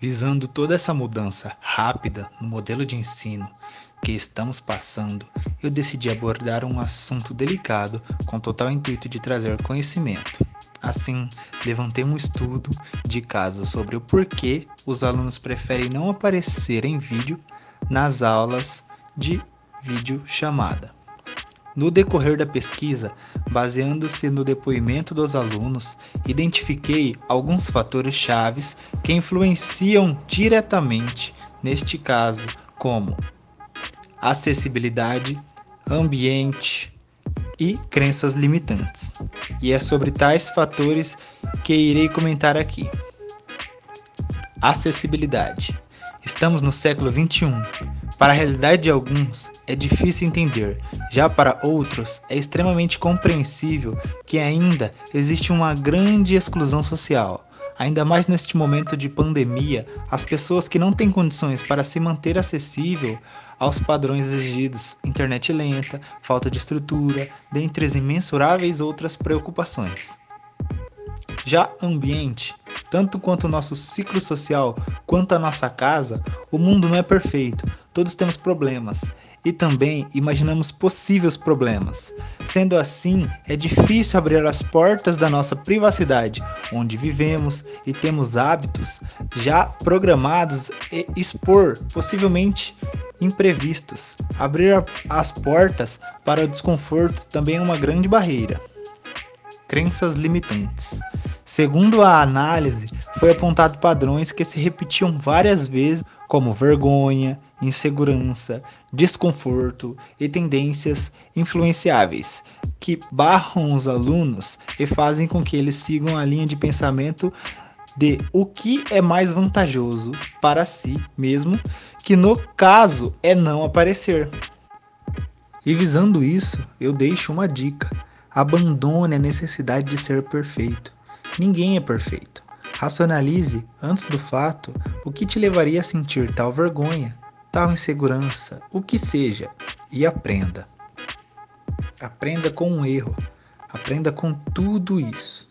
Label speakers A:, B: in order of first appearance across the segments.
A: Visando toda essa mudança rápida no modelo de ensino que estamos passando, eu decidi abordar um assunto delicado com total intuito de trazer conhecimento. Assim, levantei um estudo de caso sobre o porquê os alunos preferem não aparecer em vídeo nas aulas de vídeo chamada. No decorrer da pesquisa, baseando-se no depoimento dos alunos, identifiquei alguns fatores chaves que influenciam diretamente neste caso, como acessibilidade, ambiente e crenças limitantes. E é sobre tais fatores que irei comentar aqui. Acessibilidade. Estamos no século 21 para a realidade de alguns, é difícil entender, já para outros, é extremamente compreensível que ainda existe uma grande exclusão social. Ainda mais neste momento de pandemia, as pessoas que não têm condições para se manter acessível aos padrões exigidos, internet lenta, falta de estrutura, dentre as imensuráveis outras preocupações. Já ambiente, tanto quanto o nosso ciclo social, quanto a nossa casa, o mundo não é perfeito, todos temos problemas e também imaginamos possíveis problemas. Sendo assim, é difícil abrir as portas da nossa privacidade, onde vivemos e temos hábitos já programados e expor possivelmente imprevistos. Abrir as portas para o desconforto também é uma grande barreira. Crenças limitantes. Segundo a análise, foi apontado padrões que se repetiam várias vezes, como vergonha, insegurança, desconforto e tendências influenciáveis, que barram os alunos e fazem com que eles sigam a linha de pensamento de o que é mais vantajoso para si mesmo, que no caso é não aparecer. E visando isso, eu deixo uma dica: abandone a necessidade de ser perfeito. Ninguém é perfeito. Racionalize, antes do fato, o que te levaria a sentir tal vergonha, tal insegurança, o que seja, e aprenda. Aprenda com um erro. Aprenda com tudo isso.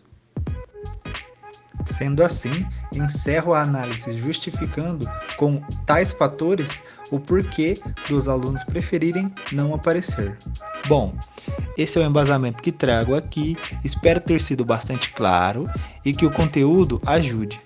A: Sendo assim, encerro a análise justificando com tais fatores o porquê dos alunos preferirem não aparecer. Bom, esse é o embasamento que trago aqui. Espero ter sido bastante claro e que o conteúdo ajude.